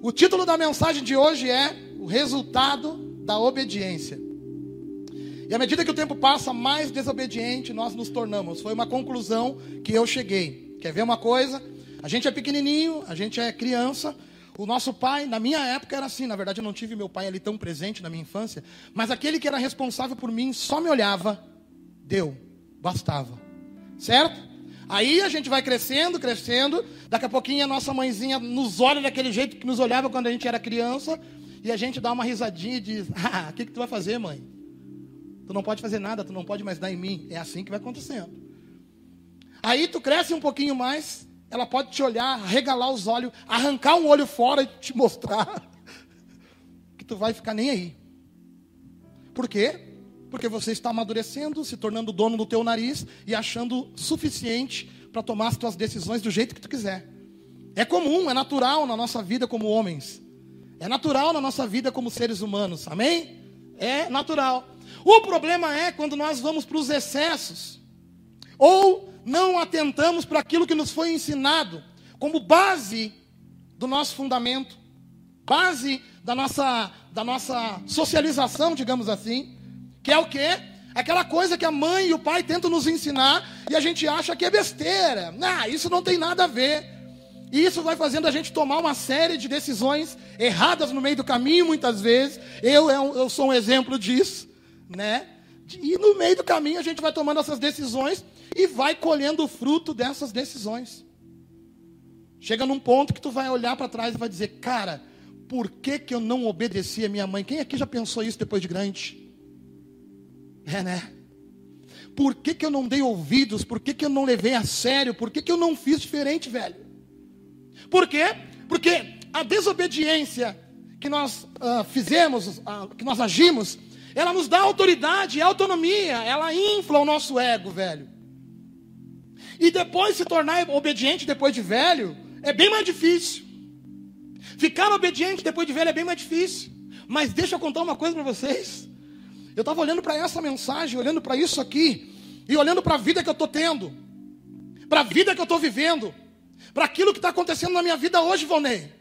O título da mensagem de hoje é O Resultado da Obediência. E à medida que o tempo passa, mais desobediente nós nos tornamos. Foi uma conclusão que eu cheguei. Quer ver uma coisa? A gente é pequenininho, a gente é criança. O nosso pai, na minha época, era assim. Na verdade, eu não tive meu pai ali tão presente na minha infância. Mas aquele que era responsável por mim só me olhava, deu, bastava. Certo? Aí a gente vai crescendo, crescendo. Daqui a pouquinho a nossa mãezinha nos olha daquele jeito que nos olhava quando a gente era criança. E a gente dá uma risadinha e diz: Ah, o que, que tu vai fazer, mãe? Tu não pode fazer nada, tu não pode mais dar em mim. É assim que vai acontecendo. Aí tu cresce um pouquinho mais, ela pode te olhar, regalar os olhos, arrancar um olho fora e te mostrar que tu vai ficar nem aí. Por quê? Porque você está amadurecendo, se tornando dono do teu nariz e achando suficiente para tomar as tuas decisões do jeito que tu quiser. É comum, é natural na nossa vida como homens. É natural na nossa vida como seres humanos. Amém? É natural. O problema é quando nós vamos para os excessos. Ou não atentamos para aquilo que nos foi ensinado como base do nosso fundamento, base da nossa, da nossa socialização, digamos assim, que é o quê? Aquela coisa que a mãe e o pai tentam nos ensinar e a gente acha que é besteira. Ah, isso não tem nada a ver. E isso vai fazendo a gente tomar uma série de decisões erradas no meio do caminho, muitas vezes. Eu, eu sou um exemplo disso, né? E no meio do caminho a gente vai tomando essas decisões e vai colhendo o fruto dessas decisões. Chega num ponto que tu vai olhar para trás e vai dizer, cara, por que, que eu não obedeci a minha mãe? Quem aqui já pensou isso depois de grande? É, né? Por que, que eu não dei ouvidos? Por que, que eu não levei a sério? Por que, que eu não fiz diferente, velho? Por quê? Porque a desobediência que nós uh, fizemos, uh, que nós agimos, ela nos dá autoridade e autonomia, ela infla o nosso ego, velho. E depois se tornar obediente depois de velho, é bem mais difícil. Ficar obediente depois de velho é bem mais difícil. Mas deixa eu contar uma coisa para vocês. Eu estava olhando para essa mensagem, olhando para isso aqui, e olhando para a vida que eu estou tendo, para a vida que eu estou vivendo, para aquilo que está acontecendo na minha vida hoje, Vonei.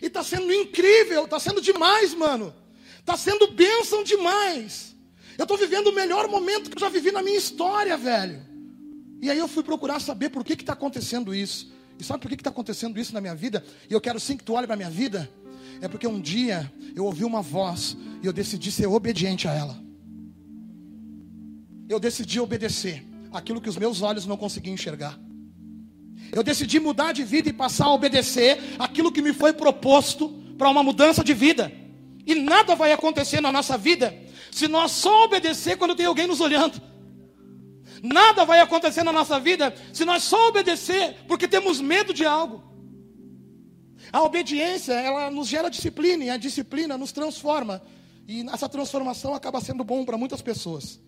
E está sendo incrível, está sendo demais, mano. Está sendo bênção demais. Eu estou vivendo o melhor momento que eu já vivi na minha história, velho. E aí eu fui procurar saber por que está acontecendo isso. E sabe por que está acontecendo isso na minha vida? E eu quero sim que tu olhe para a minha vida. É porque um dia eu ouvi uma voz e eu decidi ser obediente a ela. Eu decidi obedecer aquilo que os meus olhos não conseguiam enxergar. Eu decidi mudar de vida e passar a obedecer aquilo que me foi proposto para uma mudança de vida. E nada vai acontecer na nossa vida se nós só obedecer quando tem alguém nos olhando. Nada vai acontecer na nossa vida se nós só obedecer porque temos medo de algo. A obediência, ela nos gera disciplina e a disciplina nos transforma. E essa transformação acaba sendo bom para muitas pessoas.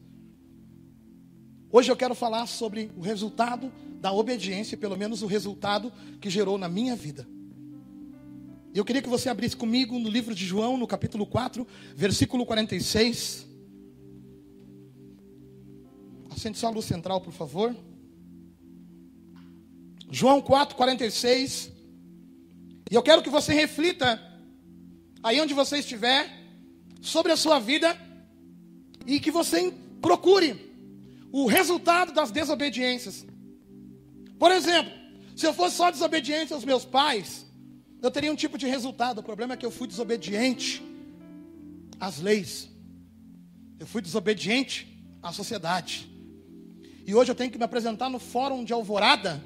Hoje eu quero falar sobre o resultado da obediência, pelo menos o resultado que gerou na minha vida. Eu queria que você abrisse comigo no livro de João, no capítulo 4, versículo 46. Acende só a luz central, por favor. João 4, 46. E eu quero que você reflita, aí onde você estiver, sobre a sua vida, e que você procure o resultado das desobediências. Por exemplo, se eu fosse só desobediente aos meus pais, eu teria um tipo de resultado. O problema é que eu fui desobediente às leis. Eu fui desobediente à sociedade. E hoje eu tenho que me apresentar no fórum de Alvorada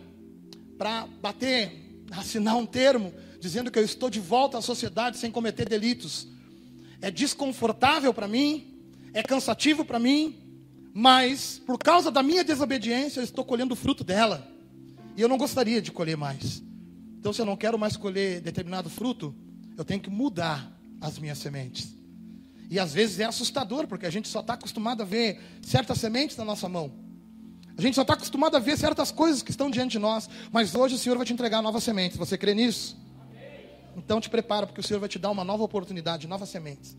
para bater, assinar um termo dizendo que eu estou de volta à sociedade sem cometer delitos. É desconfortável para mim, é cansativo para mim, mas por causa da minha desobediência eu estou colhendo o fruto dela. E eu não gostaria de colher mais. Então, se eu não quero mais colher determinado fruto, eu tenho que mudar as minhas sementes. E às vezes é assustador, porque a gente só está acostumado a ver certas sementes na nossa mão. A gente só está acostumado a ver certas coisas que estão diante de nós, mas hoje o Senhor vai te entregar novas sementes. Você crê nisso? Então te prepara, porque o Senhor vai te dar uma nova oportunidade, novas sementes.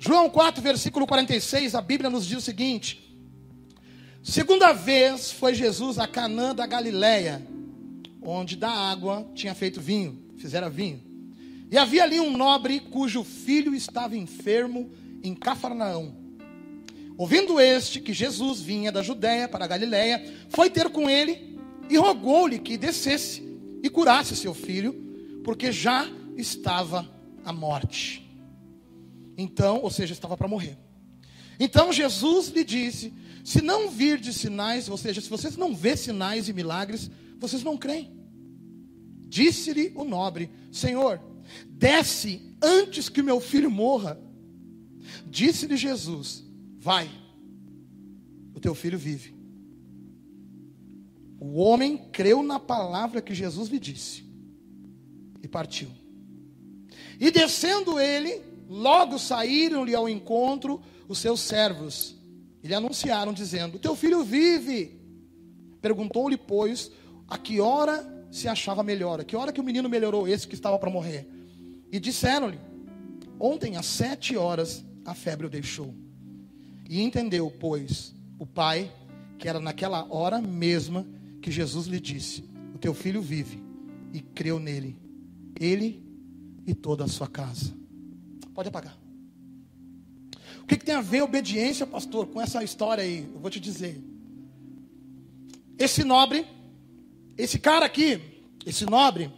João 4, versículo 46, a Bíblia nos diz o seguinte: Segunda vez foi Jesus a Canaã da Galileia, onde da água tinha feito vinho, fizera vinho. E havia ali um nobre cujo filho estava enfermo em Cafarnaum. Ouvindo este que Jesus vinha da Judéia para a Galiléia, foi ter com ele e rogou-lhe que descesse e curasse seu filho, porque já estava à morte. Então, ou seja, estava para morrer. Então Jesus lhe disse: Se não vir de sinais, ou seja, se vocês não vê sinais e milagres, vocês não creem. Disse-lhe o nobre: Senhor, desce antes que meu filho morra. Disse-lhe Jesus: Vai, o teu filho vive. O homem creu na palavra que Jesus lhe disse e partiu. E descendo ele, logo saíram-lhe ao encontro os seus servos e lhe anunciaram, dizendo: Teu filho vive. Perguntou-lhe, pois, a que hora se achava melhor, a que hora que o menino melhorou, esse que estava para morrer. E disseram-lhe: Ontem às sete horas a febre o deixou. E entendeu, pois, o pai, que era naquela hora mesma que Jesus lhe disse: O teu filho vive, e creu nele, ele e toda a sua casa. Pode apagar. O que, que tem a ver obediência, pastor, com essa história aí? Eu vou te dizer. Esse nobre, esse cara aqui, esse nobre,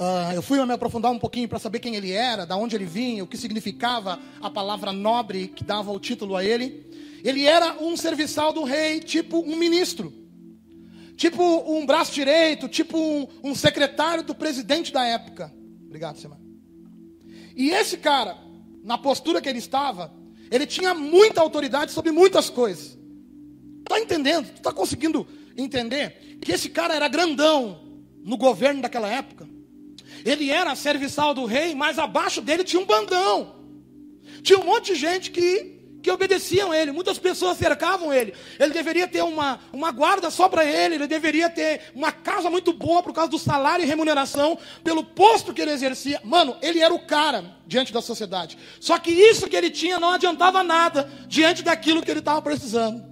Uh, eu fui me aprofundar um pouquinho para saber quem ele era, da onde ele vinha, o que significava a palavra nobre que dava o título a ele. Ele era um serviçal do rei, tipo um ministro, tipo um braço direito, tipo um, um secretário do presidente da época. Obrigado, Semana. E esse cara, na postura que ele estava, ele tinha muita autoridade sobre muitas coisas. Está entendendo? Está conseguindo entender que esse cara era grandão no governo daquela época? Ele era serviçal do rei, mas abaixo dele tinha um bandão. Tinha um monte de gente que, que obedeciam ele. Muitas pessoas cercavam ele. Ele deveria ter uma, uma guarda só para ele. Ele deveria ter uma casa muito boa por causa do salário e remuneração, pelo posto que ele exercia. Mano, ele era o cara diante da sociedade. Só que isso que ele tinha não adiantava nada diante daquilo que ele estava precisando.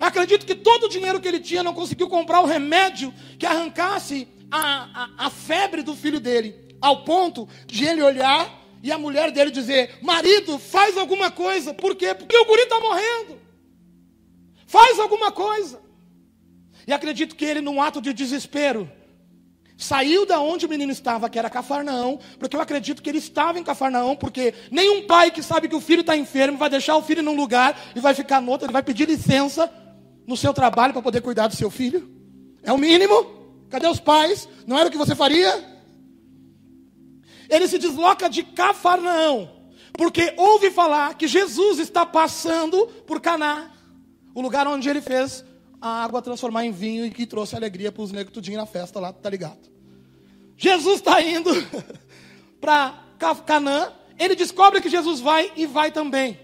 Acredito que todo o dinheiro que ele tinha não conseguiu comprar o remédio que arrancasse a, a, a febre do filho dele, ao ponto de ele olhar e a mulher dele dizer: Marido, faz alguma coisa. Por quê? Porque o guri está morrendo. Faz alguma coisa. E acredito que ele, num ato de desespero, saiu da onde o menino estava, que era Cafarnaão, porque eu acredito que ele estava em Cafarnaão, porque nenhum pai que sabe que o filho está enfermo vai deixar o filho num lugar e vai ficar no outro, ele vai pedir licença no seu trabalho para poder cuidar do seu filho. É o mínimo. Cadê os pais? Não era o que você faria? Ele se desloca de Cafarnaão, porque ouve falar que Jesus está passando por Caná, o lugar onde ele fez a água transformar em vinho e que trouxe alegria para os negros tudinho na festa lá, tá ligado? Jesus está indo para Canaã, ele descobre que Jesus vai e vai também.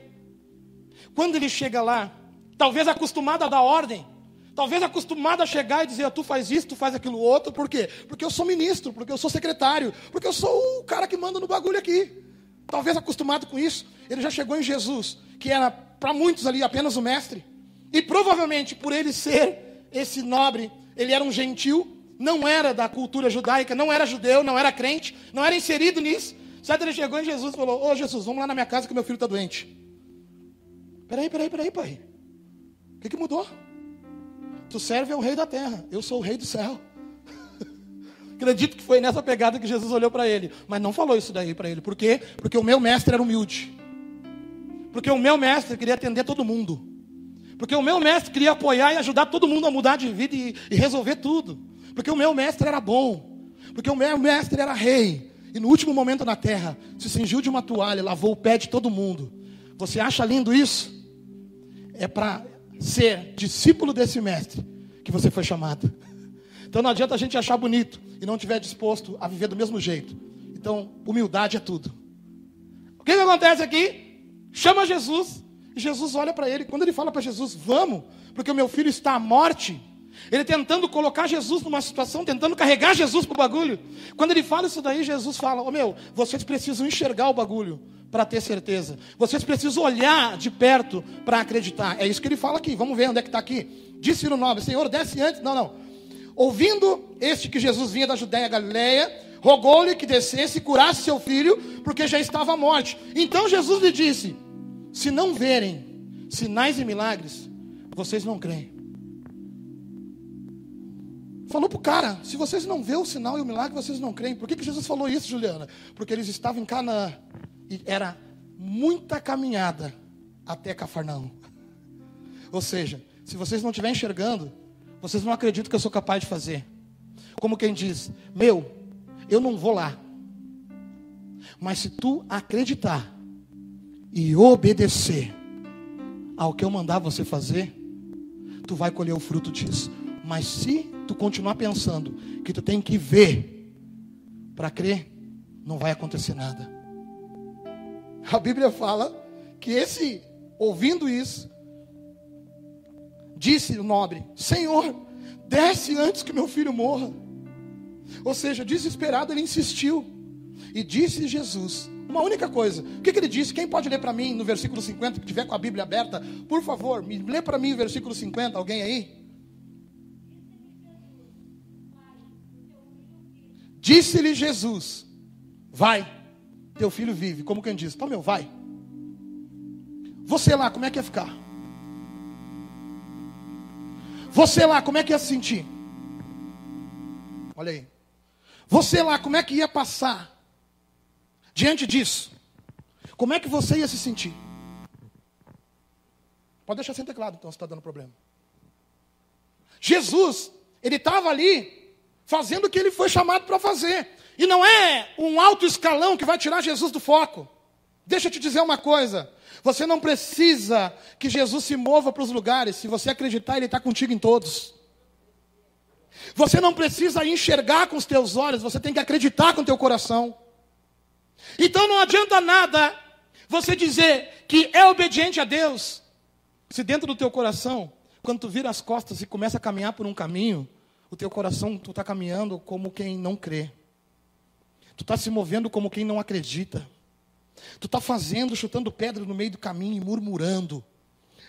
Quando ele chega lá, talvez acostumado a dar ordem, Talvez acostumado a chegar e dizer, tu faz isso, tu faz aquilo outro, por quê? Porque eu sou ministro, porque eu sou secretário, porque eu sou o cara que manda no bagulho aqui. Talvez acostumado com isso, ele já chegou em Jesus, que era para muitos ali apenas o mestre. E provavelmente por ele ser esse nobre, ele era um gentil, não era da cultura judaica, não era judeu, não era crente, não era inserido nisso. Certo? Ele chegou em Jesus e falou: Ô Jesus, vamos lá na minha casa que meu filho está doente. Peraí, peraí, peraí, pai. O que, que mudou? Tu serve ao rei da terra, eu sou o rei do céu. Acredito que foi nessa pegada que Jesus olhou para ele, mas não falou isso daí para ele. Por quê? Porque o meu mestre era humilde. Porque o meu mestre queria atender todo mundo. Porque o meu mestre queria apoiar e ajudar todo mundo a mudar de vida e, e resolver tudo. Porque o meu mestre era bom. Porque o meu mestre era rei. E no último momento na terra, se cingiu de uma toalha, lavou o pé de todo mundo. Você acha lindo isso? É para ser discípulo desse mestre que você foi chamado. Então não adianta a gente achar bonito e não estiver disposto a viver do mesmo jeito. Então, humildade é tudo. O que, que acontece aqui? Chama Jesus. E Jesus olha para ele. Quando ele fala para Jesus, vamos, porque o meu filho está à morte. Ele tentando colocar Jesus numa situação, tentando carregar Jesus para o bagulho. Quando ele fala isso daí, Jesus fala: Ô oh, meu, vocês precisam enxergar o bagulho para ter certeza. Vocês precisam olhar de perto para acreditar. É isso que ele fala aqui. Vamos ver onde é que está aqui. Disse no nome, Senhor, desce antes. Não, não. Ouvindo este que Jesus vinha da Judéia Galileia, rogou-lhe que descesse e curasse seu filho, porque já estava à morte. Então Jesus lhe disse: Se não verem sinais e milagres, vocês não creem. Falou para o cara: se vocês não vê o sinal e o milagre, vocês não creem. Por que, que Jesus falou isso, Juliana? Porque eles estavam em Canaã e era muita caminhada até Cafarnaum. Ou seja, se vocês não estiverem enxergando, vocês não acreditam que eu sou capaz de fazer. Como quem diz: Meu, eu não vou lá. Mas se tu acreditar e obedecer ao que eu mandar você fazer, tu vai colher o fruto disso. Mas se tu continuar pensando que tu tem que ver para crer, não vai acontecer nada. A Bíblia fala que esse, ouvindo isso, disse o nobre: Senhor, desce antes que meu filho morra. Ou seja, desesperado, ele insistiu. E disse Jesus uma única coisa. O que, que ele disse? Quem pode ler para mim no versículo 50, que tiver com a Bíblia aberta? Por favor, me lê para mim o versículo 50, alguém aí? Disse-lhe Jesus: Vai, teu filho vive. Como quem diz: Então, meu, vai. Você lá, como é que ia ficar? Você lá, como é que ia se sentir? Olha aí. Você lá, como é que ia passar? Diante disso, como é que você ia se sentir? Pode deixar sem teclado, então, se está dando problema. Jesus, ele estava ali fazendo o que ele foi chamado para fazer. E não é um alto escalão que vai tirar Jesus do foco. Deixa eu te dizer uma coisa. Você não precisa que Jesus se mova para os lugares. Se você acreditar, Ele está contigo em todos. Você não precisa enxergar com os teus olhos. Você tem que acreditar com o teu coração. Então não adianta nada você dizer que é obediente a Deus. Se dentro do teu coração, quando tu vira as costas e começa a caminhar por um caminho, o teu coração, tu está caminhando como quem não crê. Tu está se movendo como quem não acredita. Tu está fazendo, chutando pedra no meio do caminho e murmurando.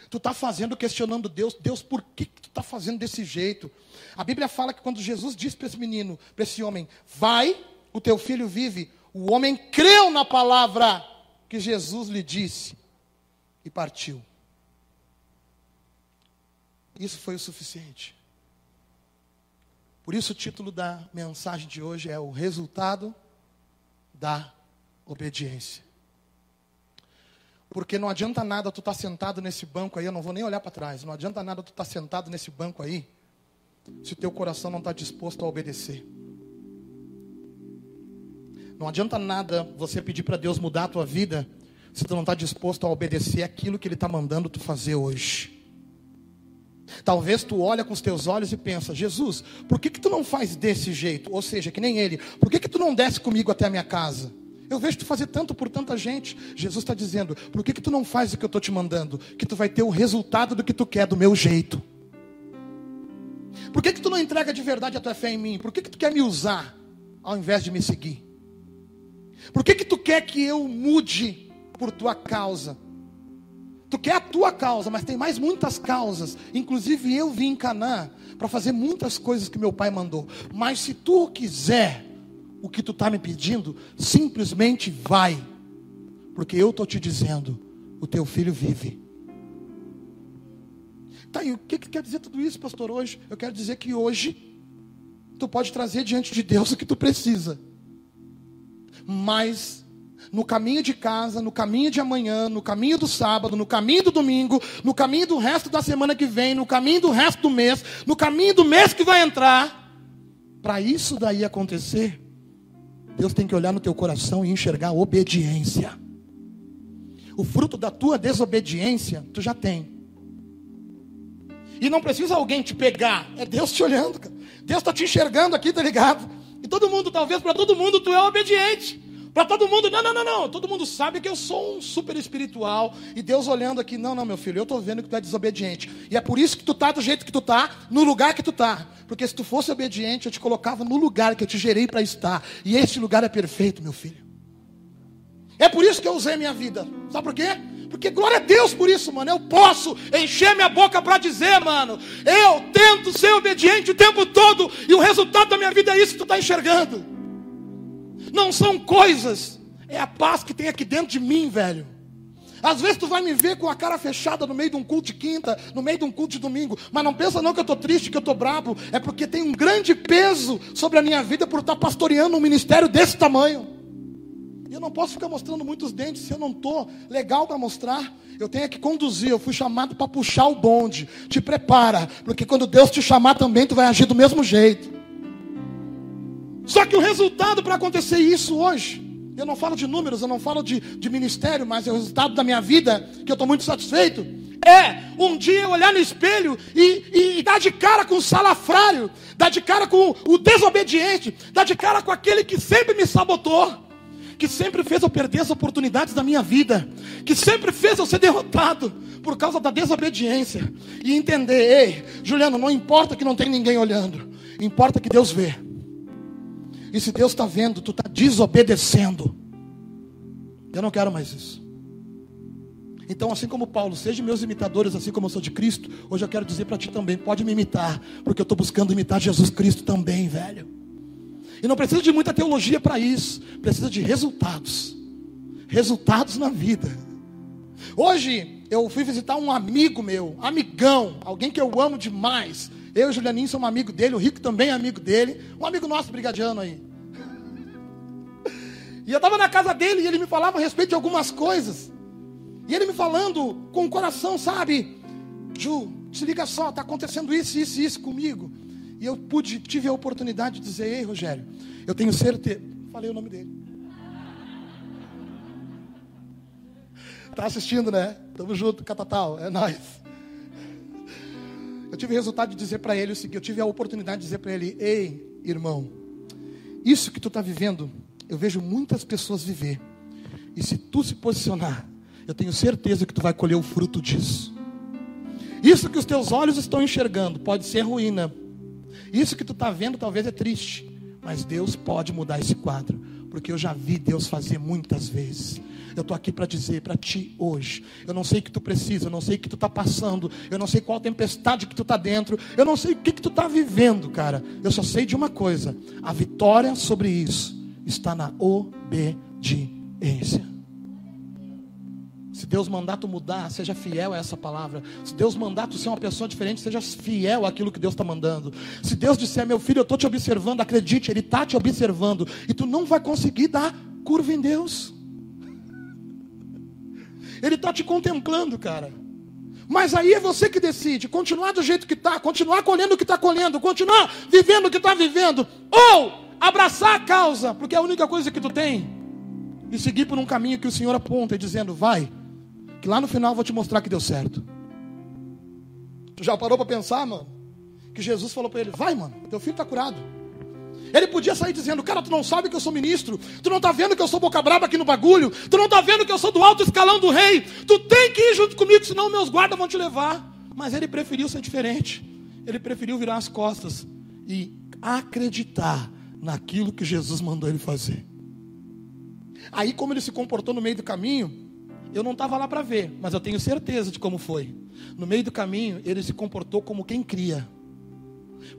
Tu está fazendo, questionando Deus. Deus, por que, que tu está fazendo desse jeito? A Bíblia fala que quando Jesus disse para esse menino, para esse homem, vai, o teu filho vive. O homem creu na palavra que Jesus lhe disse e partiu. Isso foi o suficiente. Por isso o título da mensagem de hoje é o resultado da obediência. Porque não adianta nada tu estar tá sentado nesse banco aí, eu não vou nem olhar para trás. Não adianta nada tu estar tá sentado nesse banco aí, se o teu coração não está disposto a obedecer. Não adianta nada você pedir para Deus mudar a tua vida, se tu não está disposto a obedecer aquilo que Ele está mandando tu fazer hoje. Talvez tu olha com os teus olhos e pensa, Jesus, por que, que tu não faz desse jeito? Ou seja, que nem ele, por que, que tu não desce comigo até a minha casa? Eu vejo tu fazer tanto por tanta gente. Jesus está dizendo, por que, que tu não faz o que eu estou te mandando? Que tu vai ter o resultado do que tu quer, do meu jeito. Por que, que tu não entrega de verdade a tua fé em mim? Por que, que tu quer me usar ao invés de me seguir? Por que, que tu quer que eu mude por tua causa? Tu quer a tua causa, mas tem mais muitas causas. Inclusive eu vim em Canaã para fazer muitas coisas que meu pai mandou. Mas se tu quiser o que tu está me pedindo, simplesmente vai. Porque eu estou te dizendo, o teu filho vive. Tá, e o que, que quer dizer tudo isso, pastor, hoje? Eu quero dizer que hoje tu pode trazer diante de Deus o que tu precisa. Mas no caminho de casa, no caminho de amanhã, no caminho do sábado, no caminho do domingo, no caminho do resto da semana que vem, no caminho do resto do mês, no caminho do mês que vai entrar. Para isso daí acontecer, Deus tem que olhar no teu coração e enxergar obediência. O fruto da tua desobediência, tu já tem. E não precisa alguém te pegar, é Deus te olhando. Cara. Deus está te enxergando aqui, tá ligado? E todo mundo, talvez para todo mundo, tu é obediente. Para todo mundo, não, não, não, não. Todo mundo sabe que eu sou um super espiritual. E Deus olhando aqui, não, não, meu filho, eu estou vendo que tu é desobediente. E é por isso que tu está do jeito que tu está, no lugar que tu está. Porque se tu fosse obediente, eu te colocava no lugar que eu te gerei para estar. E este lugar é perfeito, meu filho. É por isso que eu usei minha vida. Sabe por quê? Porque glória a Deus por isso, mano. Eu posso encher minha boca para dizer, mano. Eu tento ser obediente o tempo todo. E o resultado da minha vida é isso que tu está enxergando. Não são coisas, é a paz que tem aqui dentro de mim, velho. Às vezes tu vai me ver com a cara fechada no meio de um culto de quinta, no meio de um culto de domingo, mas não pensa não que eu estou triste, que eu estou bravo, é porque tem um grande peso sobre a minha vida por estar pastoreando um ministério desse tamanho. E eu não posso ficar mostrando muitos dentes se eu não estou legal para mostrar. Eu tenho que conduzir, eu fui chamado para puxar o bonde. Te prepara, porque quando Deus te chamar também, tu vai agir do mesmo jeito. Só que o resultado para acontecer isso hoje eu não falo de números, eu não falo de, de ministério, mas é o resultado da minha vida, que eu estou muito satisfeito. É um dia olhar no espelho e, e, e, dar de cara com o salafrário, dar de cara com o desobediente, dar de cara com aquele que sempre me sabotou, que sempre fez eu perder as oportunidades da minha vida, que sempre fez eu ser derrotado por causa da desobediência. E entender, ei, Juliano, não importa que não tem ninguém olhando, importa que Deus vê. E se Deus está vendo, tu está desobedecendo. Eu não quero mais isso. Então, assim como Paulo, seja meus imitadores, assim como eu sou de Cristo, hoje eu quero dizer para ti também, pode me imitar, porque eu estou buscando imitar Jesus Cristo também, velho. E não precisa de muita teologia para isso, precisa de resultados. Resultados na vida. Hoje eu fui visitar um amigo meu, amigão, alguém que eu amo demais. Eu e o Julianinho somos amigo dele, o Rico também é amigo dele. Um amigo nosso, brigadiano aí. E eu estava na casa dele e ele me falava a respeito de algumas coisas. E ele me falando com o coração, sabe? Ju, se liga só, está acontecendo isso, isso e isso comigo. E eu pude, tive a oportunidade de dizer, ei Rogério, eu tenho certeza. Falei o nome dele. Tá assistindo, né? Tamo junto, Catatal, é nóis. Eu tive o resultado de dizer para ele o seguinte: eu tive a oportunidade de dizer para ele, ei, irmão, isso que tu está vivendo, eu vejo muitas pessoas viver. E se tu se posicionar, eu tenho certeza que tu vai colher o fruto disso. Isso que os teus olhos estão enxergando pode ser ruína. Isso que tu está vendo talvez é triste. Mas Deus pode mudar esse quadro. Porque eu já vi Deus fazer muitas vezes. Eu estou aqui para dizer para ti hoje. Eu não sei o que tu precisa, eu não sei o que tu está passando, eu não sei qual tempestade que tu está dentro, eu não sei o que, que tu está vivendo, cara. Eu só sei de uma coisa: a vitória sobre isso está na obediência. Se Deus mandar tu mudar, seja fiel a essa palavra. Se Deus mandar tu ser uma pessoa diferente, seja fiel àquilo que Deus está mandando. Se Deus disser, meu filho, eu estou te observando, acredite, Ele está te observando. E tu não vai conseguir dar curva em Deus. Ele está te contemplando, cara. Mas aí é você que decide continuar do jeito que está, continuar colhendo o que está colhendo, continuar vivendo o que está vivendo, ou abraçar a causa, porque é a única coisa que tu tem, e seguir por um caminho que o Senhor aponta, dizendo: vai, que lá no final eu vou te mostrar que deu certo. Tu já parou para pensar, mano? Que Jesus falou para ele: vai, mano, teu filho está curado. Ele podia sair dizendo: Cara, tu não sabe que eu sou ministro, tu não está vendo que eu sou boca braba aqui no bagulho, tu não está vendo que eu sou do alto escalão do rei, tu tem que ir junto comigo, senão meus guardas vão te levar. Mas ele preferiu ser diferente, ele preferiu virar as costas e acreditar naquilo que Jesus mandou ele fazer. Aí, como ele se comportou no meio do caminho, eu não estava lá para ver, mas eu tenho certeza de como foi. No meio do caminho, ele se comportou como quem cria.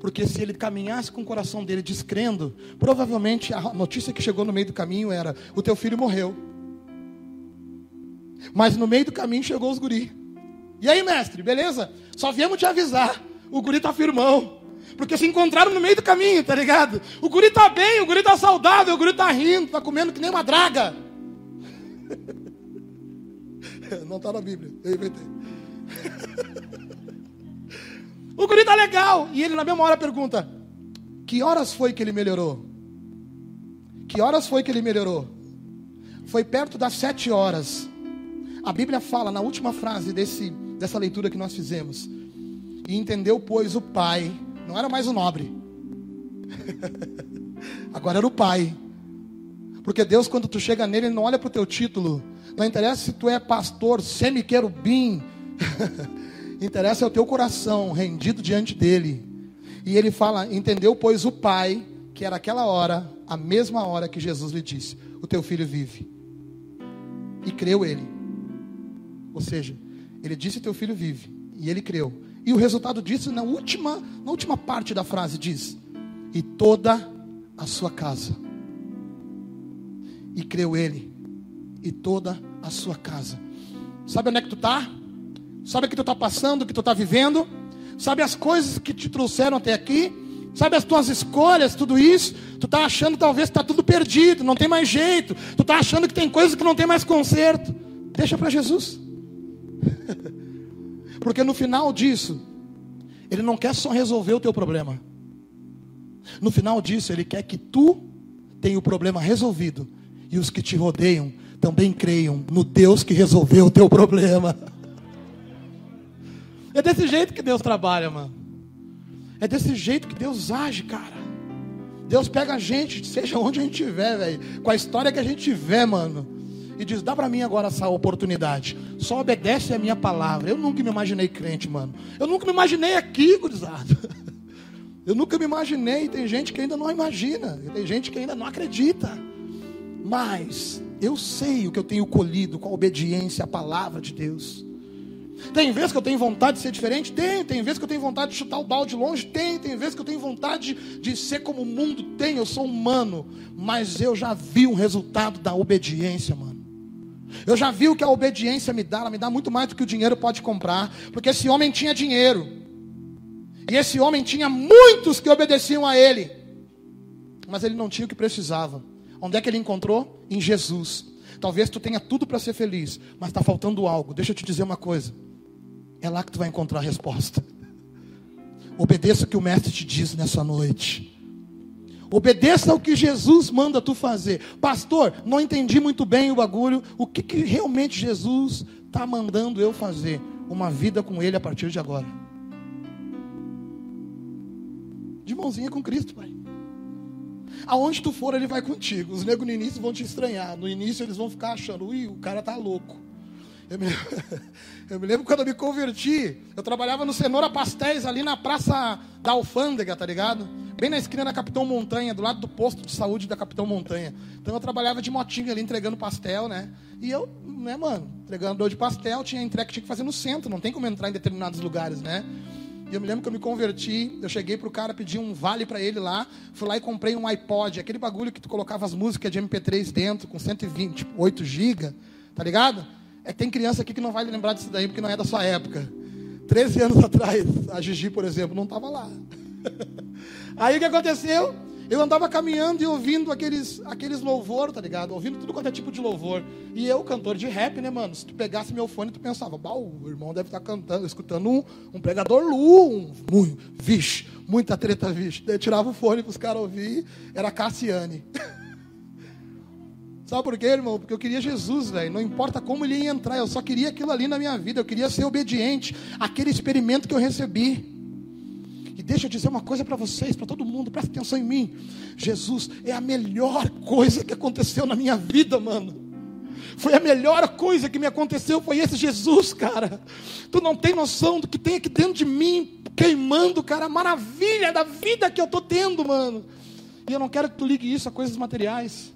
Porque se ele caminhasse com o coração dele descrendo, provavelmente a notícia que chegou no meio do caminho era: o teu filho morreu. Mas no meio do caminho chegou os guri. E aí, mestre, beleza? Só viemos te avisar. O guri tá firmão. Porque se encontraram no meio do caminho, tá ligado? O guri tá bem, o guri tá saudável, o guri tá rindo, tá comendo que nem uma draga. Não tá na Bíblia, eu inventei. O guri tá legal. E ele na mesma hora pergunta: Que horas foi que ele melhorou? Que horas foi que ele melhorou? Foi perto das sete horas. A Bíblia fala na última frase desse, dessa leitura que nós fizemos. E entendeu, pois, o pai, não era mais o nobre, agora era o pai. Porque Deus, quando tu chega nele, ele não olha para o teu título. Não interessa se tu é pastor, semi-querubim. interessa é o teu coração rendido diante dele. E ele fala: Entendeu, pois, o pai, que era aquela hora, a mesma hora que Jesus lhe disse: O teu filho vive. E creu ele. Ou seja, ele disse: Teu filho vive. E ele creu. E o resultado disso, na última, na última parte da frase, diz: E toda a sua casa. E creu ele e toda a sua casa. Sabe onde é que tu está? Sabe o que tu está passando, o que tu está vivendo? Sabe as coisas que te trouxeram até aqui? Sabe as tuas escolhas, tudo isso? Tu está achando talvez que está tudo perdido, não tem mais jeito. Tu está achando que tem coisas que não tem mais conserto. Deixa para Jesus. Porque no final disso, Ele não quer só resolver o teu problema. No final disso, Ele quer que tu tenha o problema resolvido. E os que te rodeiam também creiam no Deus que resolveu o teu problema. É desse jeito que Deus trabalha, mano. É desse jeito que Deus age, cara. Deus pega a gente, seja onde a gente estiver, velho, com a história que a gente tiver, mano, e diz: dá para mim agora essa oportunidade. Só obedece a minha palavra. Eu nunca me imaginei crente, mano. Eu nunca me imaginei aqui, gurizada. Eu nunca me imaginei. Tem gente que ainda não imagina, tem gente que ainda não acredita. Mas eu sei o que eu tenho colhido com a obediência à palavra de Deus. Tem vezes que eu tenho vontade de ser diferente? Tem. Tem vezes que eu tenho vontade de chutar o balde longe? Tem. Tem vezes que eu tenho vontade de, ser como o mundo tem. Eu sou humano. Mas eu já vi um resultado da obediência, mano. Eu já vi o que a obediência me dá. Ela me dá muito mais do que o dinheiro pode comprar. Porque esse homem tinha dinheiro. E esse homem tinha muitos que obedeciam a ele. Mas ele não tinha o que precisava. Onde é que ele encontrou? Em Jesus. Talvez tu tenha tudo para ser feliz, mas está faltando algo. Deixa eu te dizer uma coisa. É lá que tu vai encontrar a resposta. Obedeça o que o mestre te diz nessa noite. Obedeça o que Jesus manda tu fazer. Pastor, não entendi muito bem o bagulho. O que, que realmente Jesus está mandando eu fazer? Uma vida com Ele a partir de agora. De mãozinha com Cristo, Pai. Aonde tu for, Ele vai contigo. Os negros no início vão te estranhar. No início eles vão ficar achando, ui, o cara tá louco. Eu me, eu me, lembro quando eu me converti, eu trabalhava no Cenoura Pastéis, ali na Praça da Alfândega, tá ligado? Bem na esquina da Capitão Montanha, do lado do posto de saúde da Capitão Montanha. Então eu trabalhava de motinha ali, entregando pastel, né? E eu, né, mano, entregando de pastel, tinha entrega que tinha que fazer no centro, não tem como entrar em determinados lugares, né? E eu me lembro que eu me converti, eu cheguei pro cara, pedi um vale para ele lá, fui lá e comprei um iPod, aquele bagulho que tu colocava as músicas de MP3 dentro, com 128 GB, tá ligado? É tem criança aqui que não vai lembrar disso daí, porque não é da sua época. 13 anos atrás, a Gigi, por exemplo, não estava lá. Aí o que aconteceu? Eu andava caminhando e ouvindo aqueles, aqueles louvor, tá ligado? Ouvindo tudo quanto é tipo de louvor. E eu, cantor de rap, né, mano? Se tu pegasse meu fone, tu pensava, o irmão deve estar tá cantando, escutando um, um pregador Lu, um, um, vixe, muita treta, vixe. Daí eu tirava o fone para os caras ouvir, era Cassiane. Sabe por quê, irmão? Porque eu queria Jesus, velho. Não importa como ele ia entrar, eu só queria aquilo ali na minha vida. Eu queria ser obediente àquele experimento que eu recebi. E deixa eu dizer uma coisa para vocês, para todo mundo, presta atenção em mim. Jesus é a melhor coisa que aconteceu na minha vida, mano. Foi a melhor coisa que me aconteceu, foi esse Jesus, cara. Tu não tem noção do que tem aqui dentro de mim, queimando, cara, a maravilha da vida que eu tô tendo, mano. E eu não quero que tu ligue isso a coisas materiais.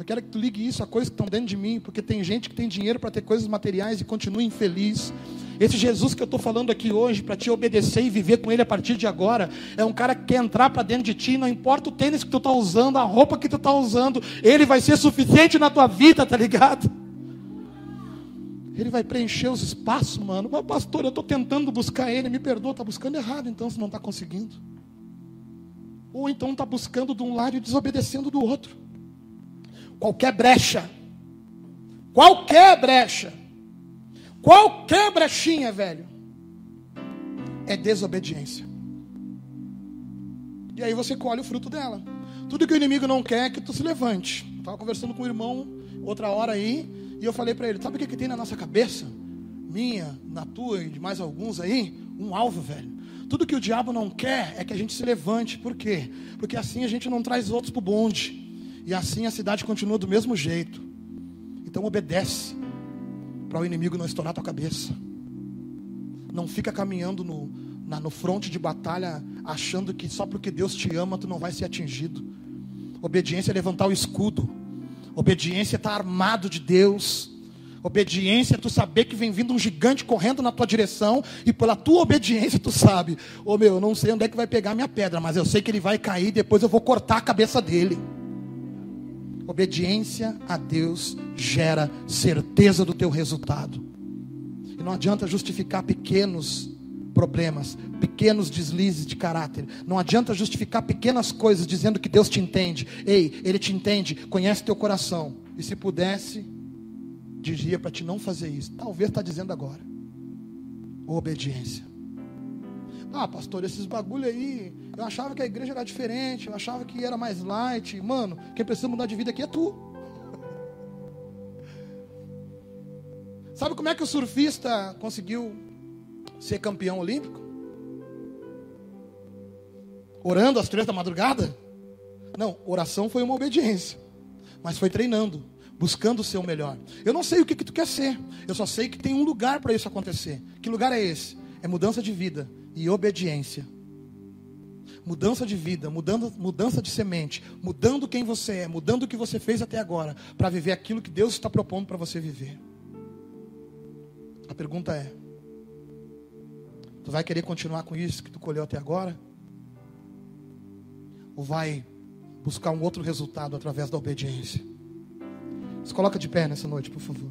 Eu quero que tu ligue isso a coisas que estão dentro de mim, porque tem gente que tem dinheiro para ter coisas materiais e continua infeliz. Esse Jesus que eu estou falando aqui hoje, para te obedecer e viver com Ele a partir de agora, é um cara que quer entrar para dentro de ti, não importa o tênis que tu está usando, a roupa que tu está usando, Ele vai ser suficiente na tua vida, tá ligado? Ele vai preencher os espaços, mano. Mas, pastor, eu estou tentando buscar Ele, me perdoa, está buscando errado, então, se não está conseguindo. Ou então está buscando de um lado e desobedecendo do outro qualquer brecha, qualquer brecha, qualquer brechinha, velho, é desobediência. E aí você colhe o fruto dela. Tudo que o inimigo não quer é que tu se levante. Estava conversando com o irmão outra hora aí, e eu falei para ele: sabe o que, que tem na nossa cabeça? Minha, na tua e de mais alguns aí? Um alvo, velho. Tudo que o diabo não quer é que a gente se levante. Por quê? Porque assim a gente não traz outros para o bonde. E assim a cidade continua do mesmo jeito. Então obedece para o inimigo não estourar tua cabeça. Não fica caminhando no, na, no fronte de batalha achando que só porque Deus te ama tu não vai ser atingido. Obediência é levantar o escudo. Obediência é estar armado de Deus. Obediência é tu saber que vem vindo um gigante correndo na tua direção e pela tua obediência tu sabe, ô oh, meu, eu não sei onde é que vai pegar minha pedra, mas eu sei que ele vai cair, depois eu vou cortar a cabeça dele. Obediência a Deus gera certeza do teu resultado. E não adianta justificar pequenos problemas, pequenos deslizes de caráter. Não adianta justificar pequenas coisas dizendo que Deus te entende. Ei, Ele te entende, conhece teu coração. E se pudesse, dizia para te não fazer isso. Talvez está dizendo agora. Obediência. Ah, pastor, esses bagulho aí, eu achava que a igreja era diferente, eu achava que era mais light. Mano, quem precisa mudar de vida aqui é tu. Sabe como é que o surfista conseguiu ser campeão olímpico? Orando às três da madrugada? Não, oração foi uma obediência, mas foi treinando, buscando o melhor. Eu não sei o que, que tu quer ser, eu só sei que tem um lugar para isso acontecer. Que lugar é esse? É mudança de vida e obediência. Mudança de vida, mudando, mudança de semente, mudando quem você é, mudando o que você fez até agora, para viver aquilo que Deus está propondo para você viver. A pergunta é: tu vai querer continuar com isso que tu colheu até agora? Ou vai buscar um outro resultado através da obediência? Se coloca de pé nessa noite, por favor.